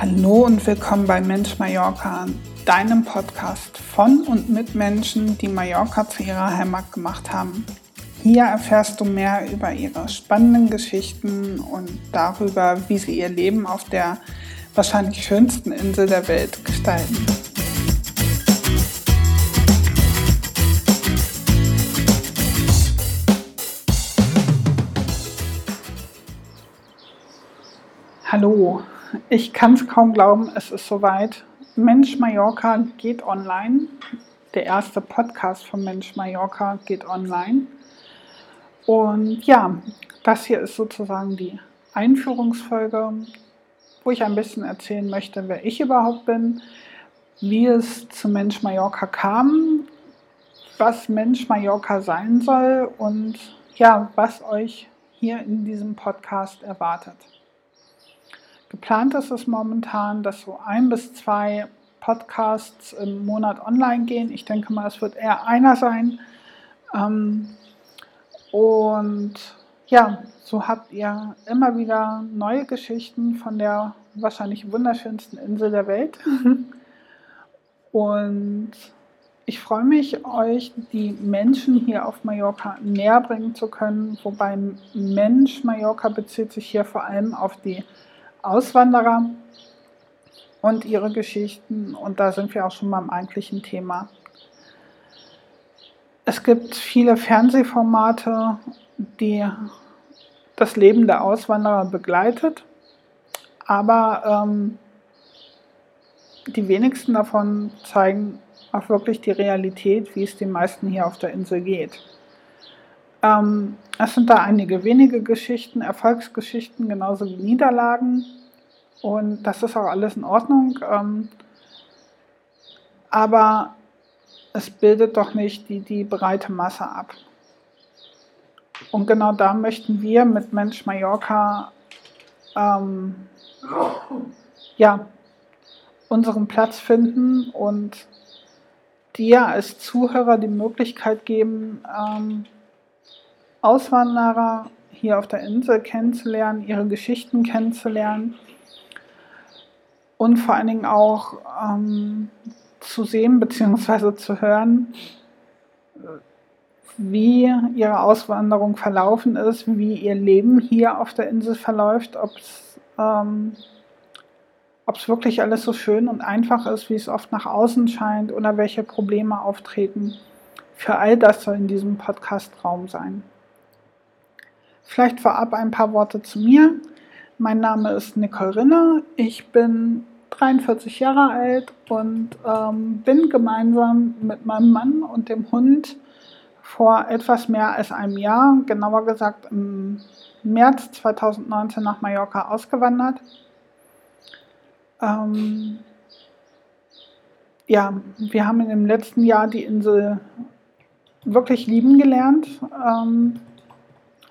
Hallo und willkommen bei Mensch Mallorca, deinem Podcast von und mit Menschen, die Mallorca zu ihrer Heimat gemacht haben. Hier erfährst du mehr über ihre spannenden Geschichten und darüber, wie sie ihr Leben auf der wahrscheinlich schönsten Insel der Welt gestalten. Hallo, ich kann es kaum glauben, es ist soweit. Mensch Mallorca geht online. Der erste Podcast von Mensch Mallorca geht online. Und ja, das hier ist sozusagen die Einführungsfolge, wo ich ein bisschen erzählen möchte, wer ich überhaupt bin, wie es zu Mensch Mallorca kam, was Mensch Mallorca sein soll und ja, was euch hier in diesem Podcast erwartet. Geplant ist es momentan, dass so ein bis zwei Podcasts im Monat online gehen. Ich denke mal, es wird eher einer sein. Ähm, und ja, so habt ihr immer wieder neue Geschichten von der wahrscheinlich wunderschönsten Insel der Welt. Und ich freue mich, euch die Menschen hier auf Mallorca näher bringen zu können. Wobei Mensch Mallorca bezieht sich hier vor allem auf die Auswanderer und ihre Geschichten. Und da sind wir auch schon beim eigentlichen Thema. Es gibt viele Fernsehformate, die das Leben der Auswanderer begleitet, aber ähm, die wenigsten davon zeigen auch wirklich die Realität, wie es den meisten hier auf der Insel geht. Ähm, es sind da einige wenige Geschichten, Erfolgsgeschichten, genauso wie Niederlagen. Und das ist auch alles in Ordnung. Ähm, aber es bildet doch nicht die, die breite Masse ab. Und genau da möchten wir mit Mensch Mallorca ähm, ja, unseren Platz finden und dir als Zuhörer die Möglichkeit geben, ähm, Auswanderer hier auf der Insel kennenzulernen, ihre Geschichten kennenzulernen und vor allen Dingen auch ähm, zu sehen bzw. zu hören, wie ihre Auswanderung verlaufen ist, wie ihr Leben hier auf der Insel verläuft, ob es ähm, wirklich alles so schön und einfach ist, wie es oft nach außen scheint oder welche Probleme auftreten. Für all das soll in diesem Podcast Raum sein. Vielleicht vorab ein paar Worte zu mir. Mein Name ist Nicole Rinner. Ich bin 43 Jahre alt und ähm, bin gemeinsam mit meinem Mann und dem Hund vor etwas mehr als einem Jahr, genauer gesagt im März 2019 nach Mallorca ausgewandert. Ähm, ja, wir haben in dem letzten Jahr die Insel wirklich lieben gelernt. Ähm,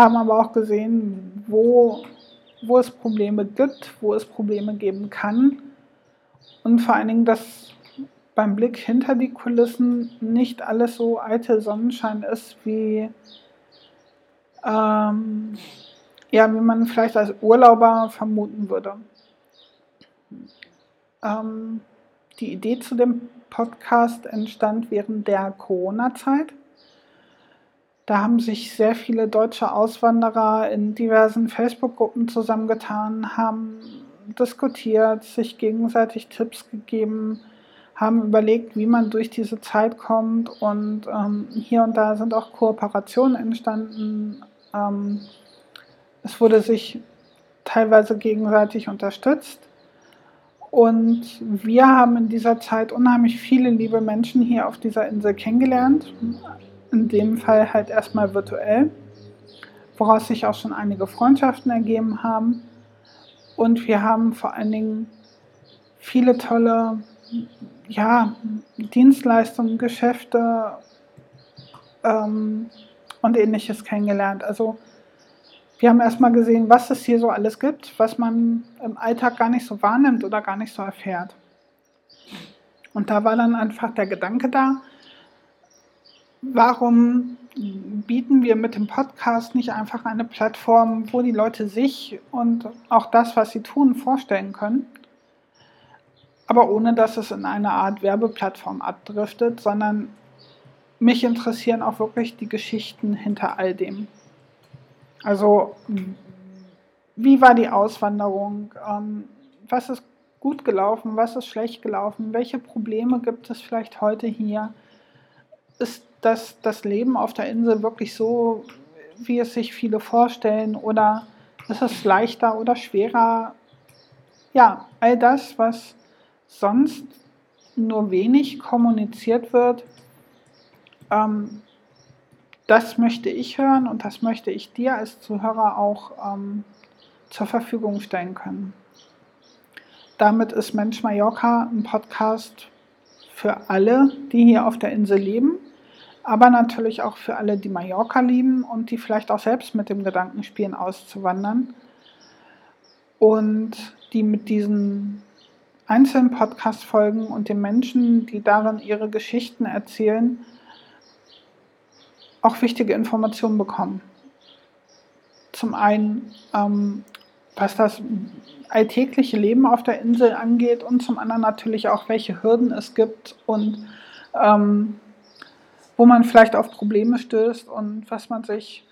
haben aber auch gesehen, wo, wo es Probleme gibt, wo es Probleme geben kann. Und vor allen Dingen, dass beim Blick hinter die Kulissen nicht alles so eitel Sonnenschein ist, wie, ähm, ja, wie man vielleicht als Urlauber vermuten würde. Ähm, die Idee zu dem Podcast entstand während der Corona-Zeit. Da haben sich sehr viele deutsche Auswanderer in diversen Facebook-Gruppen zusammengetan, haben diskutiert, sich gegenseitig Tipps gegeben, haben überlegt, wie man durch diese Zeit kommt und ähm, hier und da sind auch Kooperationen entstanden. Ähm, es wurde sich teilweise gegenseitig unterstützt. Und wir haben in dieser Zeit unheimlich viele liebe Menschen hier auf dieser Insel kennengelernt in dem Fall halt erstmal virtuell, woraus sich auch schon einige Freundschaften ergeben haben. Und wir haben vor allen Dingen viele tolle ja, Dienstleistungen, Geschäfte ähm, und ähnliches kennengelernt. Also wir haben erstmal gesehen, was es hier so alles gibt, was man im Alltag gar nicht so wahrnimmt oder gar nicht so erfährt. Und da war dann einfach der Gedanke da, warum bieten wir mit dem Podcast nicht einfach eine Plattform, wo die Leute sich und auch das, was sie tun, vorstellen können? aber ohne dass es in eine Art Werbeplattform abdriftet, sondern mich interessieren auch wirklich die Geschichten hinter all dem. Also, wie war die Auswanderung? Ähm, was ist gut gelaufen? Was ist schlecht gelaufen? Welche Probleme gibt es vielleicht heute hier? Ist das, das Leben auf der Insel wirklich so, wie es sich viele vorstellen? Oder ist es leichter oder schwerer? Ja, all das, was sonst nur wenig kommuniziert wird, ähm, das möchte ich hören und das möchte ich dir als Zuhörer auch ähm, zur Verfügung stellen können. Damit ist Mensch Mallorca ein Podcast für alle, die hier auf der Insel leben, aber natürlich auch für alle, die Mallorca lieben und die vielleicht auch selbst mit dem Gedanken spielen, auszuwandern und die mit diesen einzelnen Podcast-Folgen und den Menschen, die darin ihre Geschichten erzählen, auch wichtige Informationen bekommen. Zum einen, ähm, was das alltägliche Leben auf der Insel angeht und zum anderen natürlich auch, welche Hürden es gibt und ähm, wo man vielleicht auf Probleme stößt und was man sich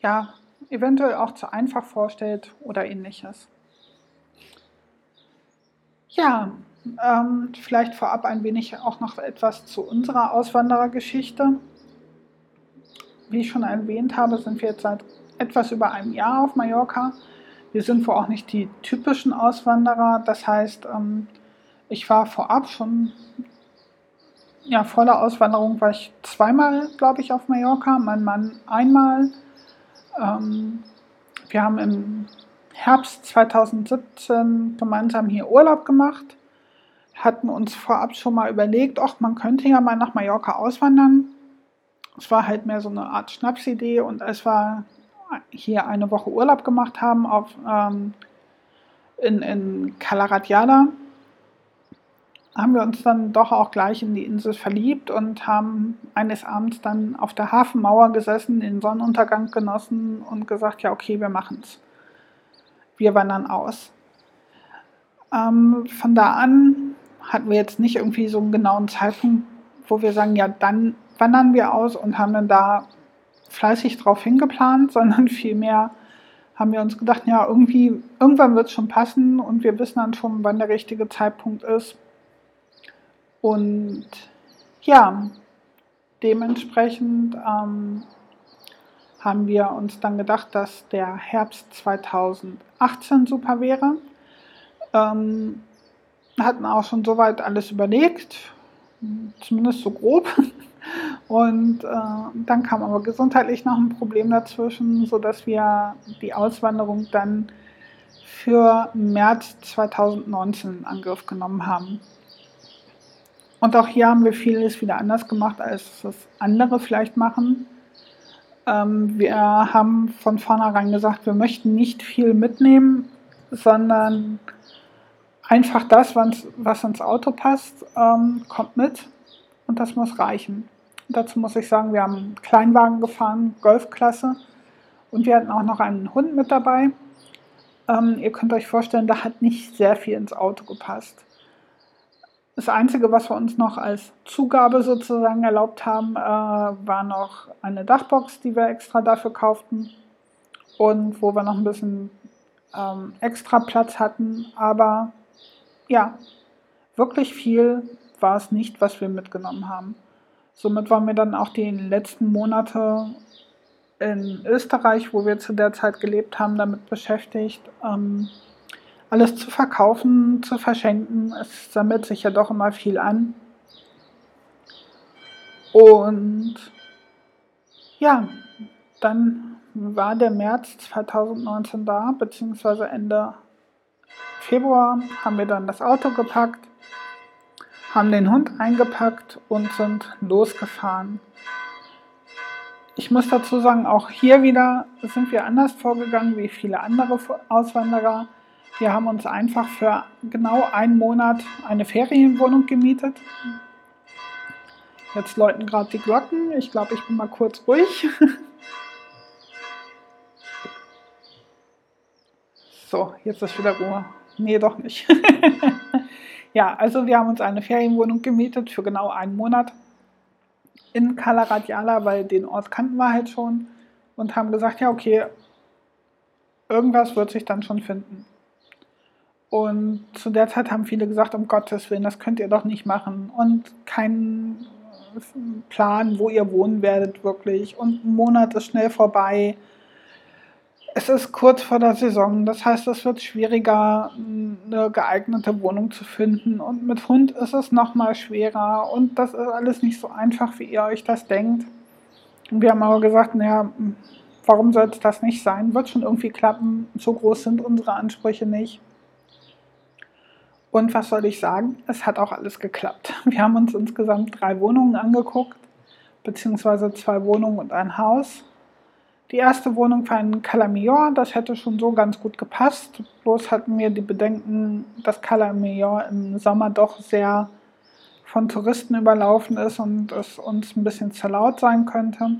ja eventuell auch zu einfach vorstellt oder ähnliches. Ja, ähm, vielleicht vorab ein wenig auch noch etwas zu unserer Auswanderergeschichte. Wie ich schon erwähnt habe, sind wir jetzt seit etwas über einem Jahr auf Mallorca. Wir sind wohl auch nicht die typischen Auswanderer. Das heißt, ähm, ich war vorab schon, ja, vor der Auswanderung war ich zweimal, glaube ich, auf Mallorca, mein Mann einmal. Ähm, wir haben im Herbst 2017 gemeinsam hier Urlaub gemacht, hatten uns vorab schon mal überlegt, ach, man könnte ja mal nach Mallorca auswandern. Es war halt mehr so eine Art Schnapsidee und es war hier eine Woche Urlaub gemacht haben auf, ähm, in, in Calaratiada, haben wir uns dann doch auch gleich in die Insel verliebt und haben eines Abends dann auf der Hafenmauer gesessen, den Sonnenuntergang genossen und gesagt, ja okay, wir machen es. Wir wandern aus. Ähm, von da an hatten wir jetzt nicht irgendwie so einen genauen Zeitpunkt, wo wir sagen, ja, dann wandern wir aus und haben dann da fleißig drauf hingeplant, sondern vielmehr haben wir uns gedacht, ja, irgendwie, irgendwann wird es schon passen und wir wissen dann schon, wann der richtige Zeitpunkt ist. Und ja, dementsprechend ähm, haben wir uns dann gedacht, dass der Herbst 2018 super wäre. Ähm, hatten auch schon soweit alles überlegt, zumindest so grob. Und äh, dann kam aber gesundheitlich noch ein Problem dazwischen, sodass wir die Auswanderung dann für März 2019 in Angriff genommen haben. Und auch hier haben wir vieles wieder anders gemacht, als das andere vielleicht machen. Ähm, wir haben von vornherein gesagt, wir möchten nicht viel mitnehmen, sondern einfach das, was ins Auto passt, ähm, kommt mit und das muss reichen. Dazu muss ich sagen, wir haben einen Kleinwagen gefahren, Golfklasse. Und wir hatten auch noch einen Hund mit dabei. Ähm, ihr könnt euch vorstellen, da hat nicht sehr viel ins Auto gepasst. Das Einzige, was wir uns noch als Zugabe sozusagen erlaubt haben, äh, war noch eine Dachbox, die wir extra dafür kauften und wo wir noch ein bisschen ähm, extra Platz hatten. Aber ja, wirklich viel war es nicht, was wir mitgenommen haben. Somit waren wir dann auch die letzten Monate in Österreich, wo wir zu der Zeit gelebt haben, damit beschäftigt, ähm, alles zu verkaufen, zu verschenken. Es sammelt sich ja doch immer viel an. Und ja, dann war der März 2019 da, beziehungsweise Ende Februar haben wir dann das Auto gepackt haben den Hund eingepackt und sind losgefahren. Ich muss dazu sagen, auch hier wieder sind wir anders vorgegangen wie viele andere Auswanderer. Wir haben uns einfach für genau einen Monat eine Ferienwohnung gemietet. Jetzt läuten gerade die Glocken. Ich glaube, ich bin mal kurz ruhig. So, jetzt ist wieder Ruhe. Nee, doch nicht. ja, also wir haben uns eine Ferienwohnung gemietet für genau einen Monat in Kalaradiala, weil den Ort kannten wir halt schon und haben gesagt, ja, okay, irgendwas wird sich dann schon finden. Und zu der Zeit haben viele gesagt, um Gottes Willen, das könnt ihr doch nicht machen. Und keinen Plan, wo ihr wohnen werdet wirklich. Und ein Monat ist schnell vorbei. Es ist kurz vor der Saison, das heißt, es wird schwieriger, eine geeignete Wohnung zu finden. Und mit Hund ist es nochmal schwerer. Und das ist alles nicht so einfach, wie ihr euch das denkt. Und wir haben aber gesagt, naja, warum soll es das nicht sein? Wird schon irgendwie klappen. So groß sind unsere Ansprüche nicht. Und was soll ich sagen? Es hat auch alles geklappt. Wir haben uns insgesamt drei Wohnungen angeguckt, beziehungsweise zwei Wohnungen und ein Haus. Die erste Wohnung war in Calamior, das hätte schon so ganz gut gepasst. Bloß hatten wir die Bedenken, dass Calamior im Sommer doch sehr von Touristen überlaufen ist und es uns ein bisschen zu laut sein könnte.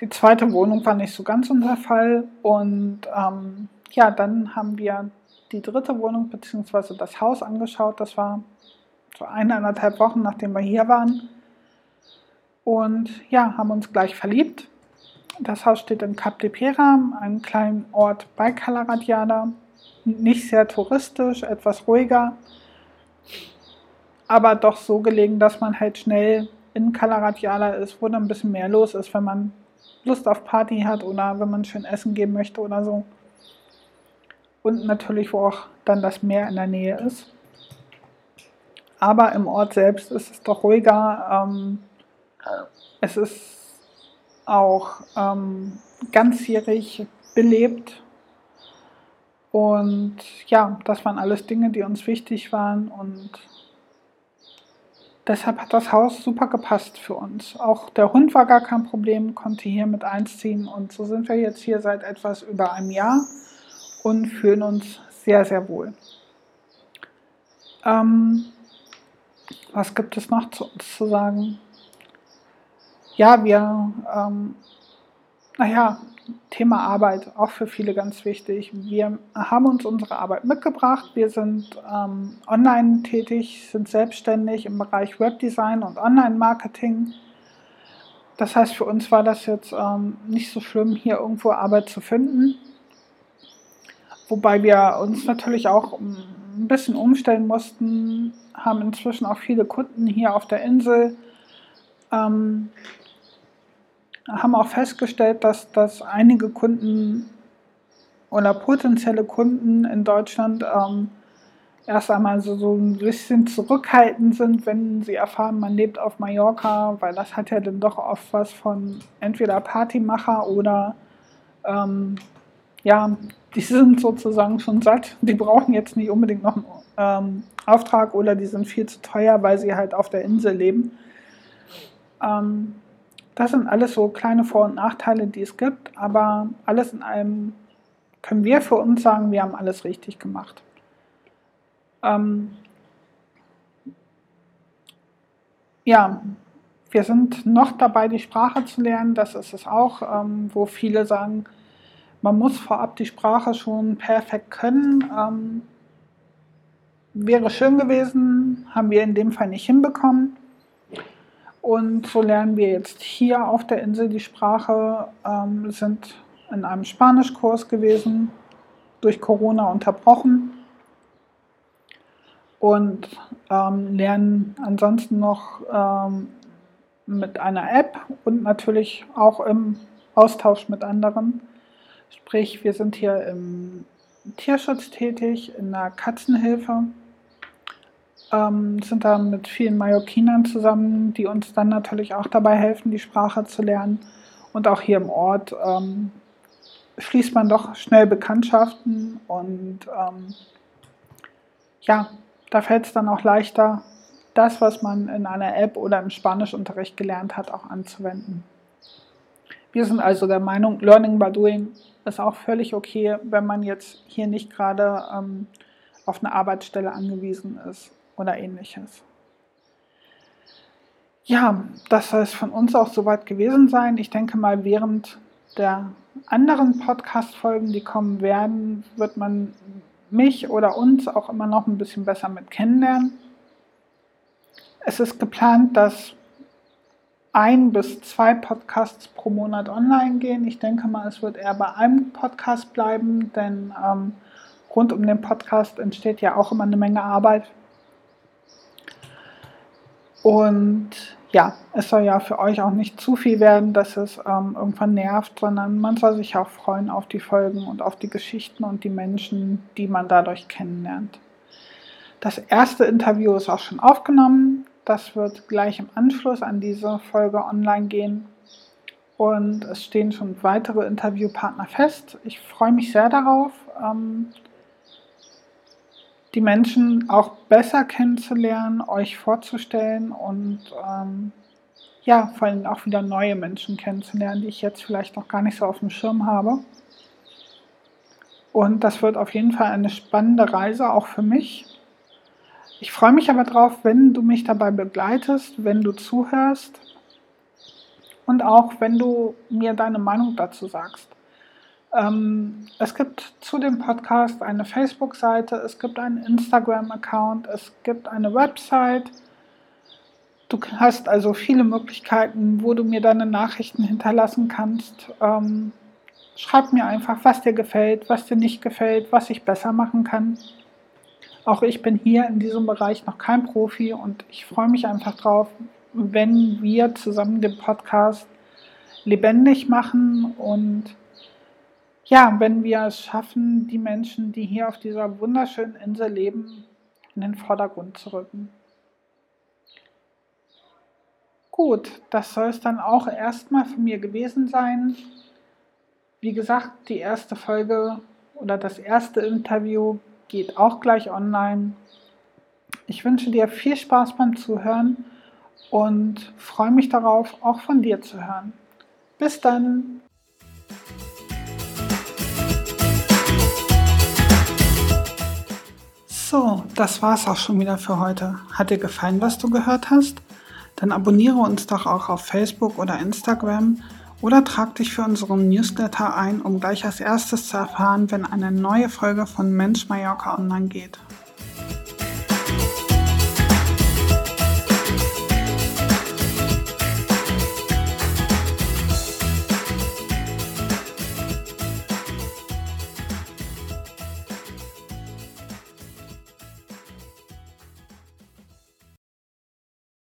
Die zweite Wohnung war nicht so ganz unser Fall und ähm, ja, dann haben wir die dritte Wohnung bzw. das Haus angeschaut. Das war so eineinhalb Wochen, nachdem wir hier waren. Und ja, haben uns gleich verliebt. Das Haus steht in Cap de Pera, einem kleinen Ort bei Calaradiada. Nicht sehr touristisch, etwas ruhiger, aber doch so gelegen, dass man halt schnell in Calaradiada ist, wo dann ein bisschen mehr los ist, wenn man Lust auf Party hat oder wenn man schön essen gehen möchte oder so. Und natürlich, wo auch dann das Meer in der Nähe ist. Aber im Ort selbst ist es doch ruhiger. Ähm, es ist auch ähm, ganzjährig belebt. Und ja, das waren alles Dinge, die uns wichtig waren und deshalb hat das Haus super gepasst für uns. Auch der Hund war gar kein Problem, konnte hier mit einziehen und so sind wir jetzt hier seit etwas über einem Jahr und fühlen uns sehr, sehr wohl. Ähm, was gibt es noch zu uns zu sagen? ja, wir, ähm, naja, Thema Arbeit, auch für viele ganz wichtig. Wir haben uns unsere Arbeit mitgebracht. Wir sind ähm, online tätig, sind selbstständig im Bereich Webdesign und Online-Marketing. Das heißt, für uns war das jetzt ähm, nicht so schlimm, hier irgendwo Arbeit zu finden. Wobei wir uns natürlich auch ein bisschen umstellen mussten, haben inzwischen auch viele Kunden hier auf der Insel. Ähm, haben auch festgestellt, dass, dass einige Kunden oder potenzielle Kunden in Deutschland ähm, erst einmal so, so ein bisschen zurückhaltend sind, wenn sie erfahren, man lebt auf Mallorca, weil das hat ja dann doch oft was von entweder Partymacher oder ähm, ja, die sind sozusagen schon satt. Die brauchen jetzt nicht unbedingt noch einen ähm, Auftrag oder die sind viel zu teuer, weil sie halt auf der Insel leben. Ähm, das sind alles so kleine Vor- und Nachteile, die es gibt, aber alles in allem können wir für uns sagen, wir haben alles richtig gemacht. Ähm ja, wir sind noch dabei, die Sprache zu lernen. Das ist es auch, ähm, wo viele sagen, man muss vorab die Sprache schon perfekt können. Ähm wäre schön gewesen, haben wir in dem Fall nicht hinbekommen. Und so lernen wir jetzt hier auf der Insel die Sprache, ähm, sind in einem Spanischkurs gewesen, durch Corona unterbrochen und ähm, lernen ansonsten noch ähm, mit einer App und natürlich auch im Austausch mit anderen. Sprich, wir sind hier im Tierschutz tätig, in der Katzenhilfe ähm, sind da mit vielen Mallorquinern zusammen, die uns dann natürlich auch dabei helfen, die Sprache zu lernen. Und auch hier im Ort ähm, schließt man doch schnell Bekanntschaften und ähm, ja, da fällt es dann auch leichter, das, was man in einer App oder im Spanischunterricht gelernt hat, auch anzuwenden. Wir sind also der Meinung, Learning by Doing ist auch völlig okay, wenn man jetzt hier nicht gerade ähm, auf eine Arbeitsstelle angewiesen ist oder ähnliches. Ja, das soll es von uns auch soweit gewesen sein. Ich denke mal, während der anderen Podcast-Folgen, die kommen werden, wird man mich oder uns auch immer noch ein bisschen besser mit kennenlernen. Es ist geplant, dass ein bis zwei Podcasts pro Monat online gehen. Ich denke mal, es wird eher bei einem Podcast bleiben, denn ähm, rund um den Podcast entsteht ja auch immer eine Menge Arbeit. Und ja, es soll ja für euch auch nicht zu viel werden, dass es ähm, irgendwann nervt, sondern man soll sich auch freuen auf die Folgen und auf die Geschichten und die Menschen, die man dadurch kennenlernt. Das erste Interview ist auch schon aufgenommen. Das wird gleich im Anschluss an diese Folge online gehen. Und es stehen schon weitere Interviewpartner fest. Ich freue mich sehr darauf, ähm, die Menschen auch besser kennenzulernen, euch vorzustellen und ähm, ja, vor allem auch wieder neue Menschen kennenzulernen, die ich jetzt vielleicht noch gar nicht so auf dem Schirm habe. Und das wird auf jeden Fall eine spannende Reise auch für mich. Ich freue mich aber drauf, wenn du mich dabei begleitest, wenn du zuhörst und auch wenn du mir deine Meinung dazu sagst. Ähm, es gibt zu dem Podcast eine Facebook-Seite, es gibt einen Instagram-Account, es gibt eine Website. Du hast also viele Möglichkeiten, wo du mir deine Nachrichten hinterlassen kannst. Ähm, schreib mir einfach, was dir gefällt, was dir nicht gefällt, was ich besser machen kann. Auch ich bin hier in diesem Bereich noch kein Profi und ich freue mich einfach drauf, wenn wir zusammen den Podcast lebendig machen und ja, wenn wir es schaffen, die Menschen, die hier auf dieser wunderschönen Insel leben, in den Vordergrund zu rücken. Gut, das soll es dann auch erstmal von mir gewesen sein. Wie gesagt, die erste Folge oder das erste Interview geht auch gleich online. Ich wünsche dir viel Spaß beim Zuhören und freue mich darauf, auch von dir zu hören. Bis dann! So, das war's auch schon wieder für heute. Hat dir gefallen, was du gehört hast? Dann abonniere uns doch auch auf Facebook oder Instagram oder trag dich für unseren Newsletter ein, um gleich als erstes zu erfahren, wenn eine neue Folge von Mensch Mallorca online geht.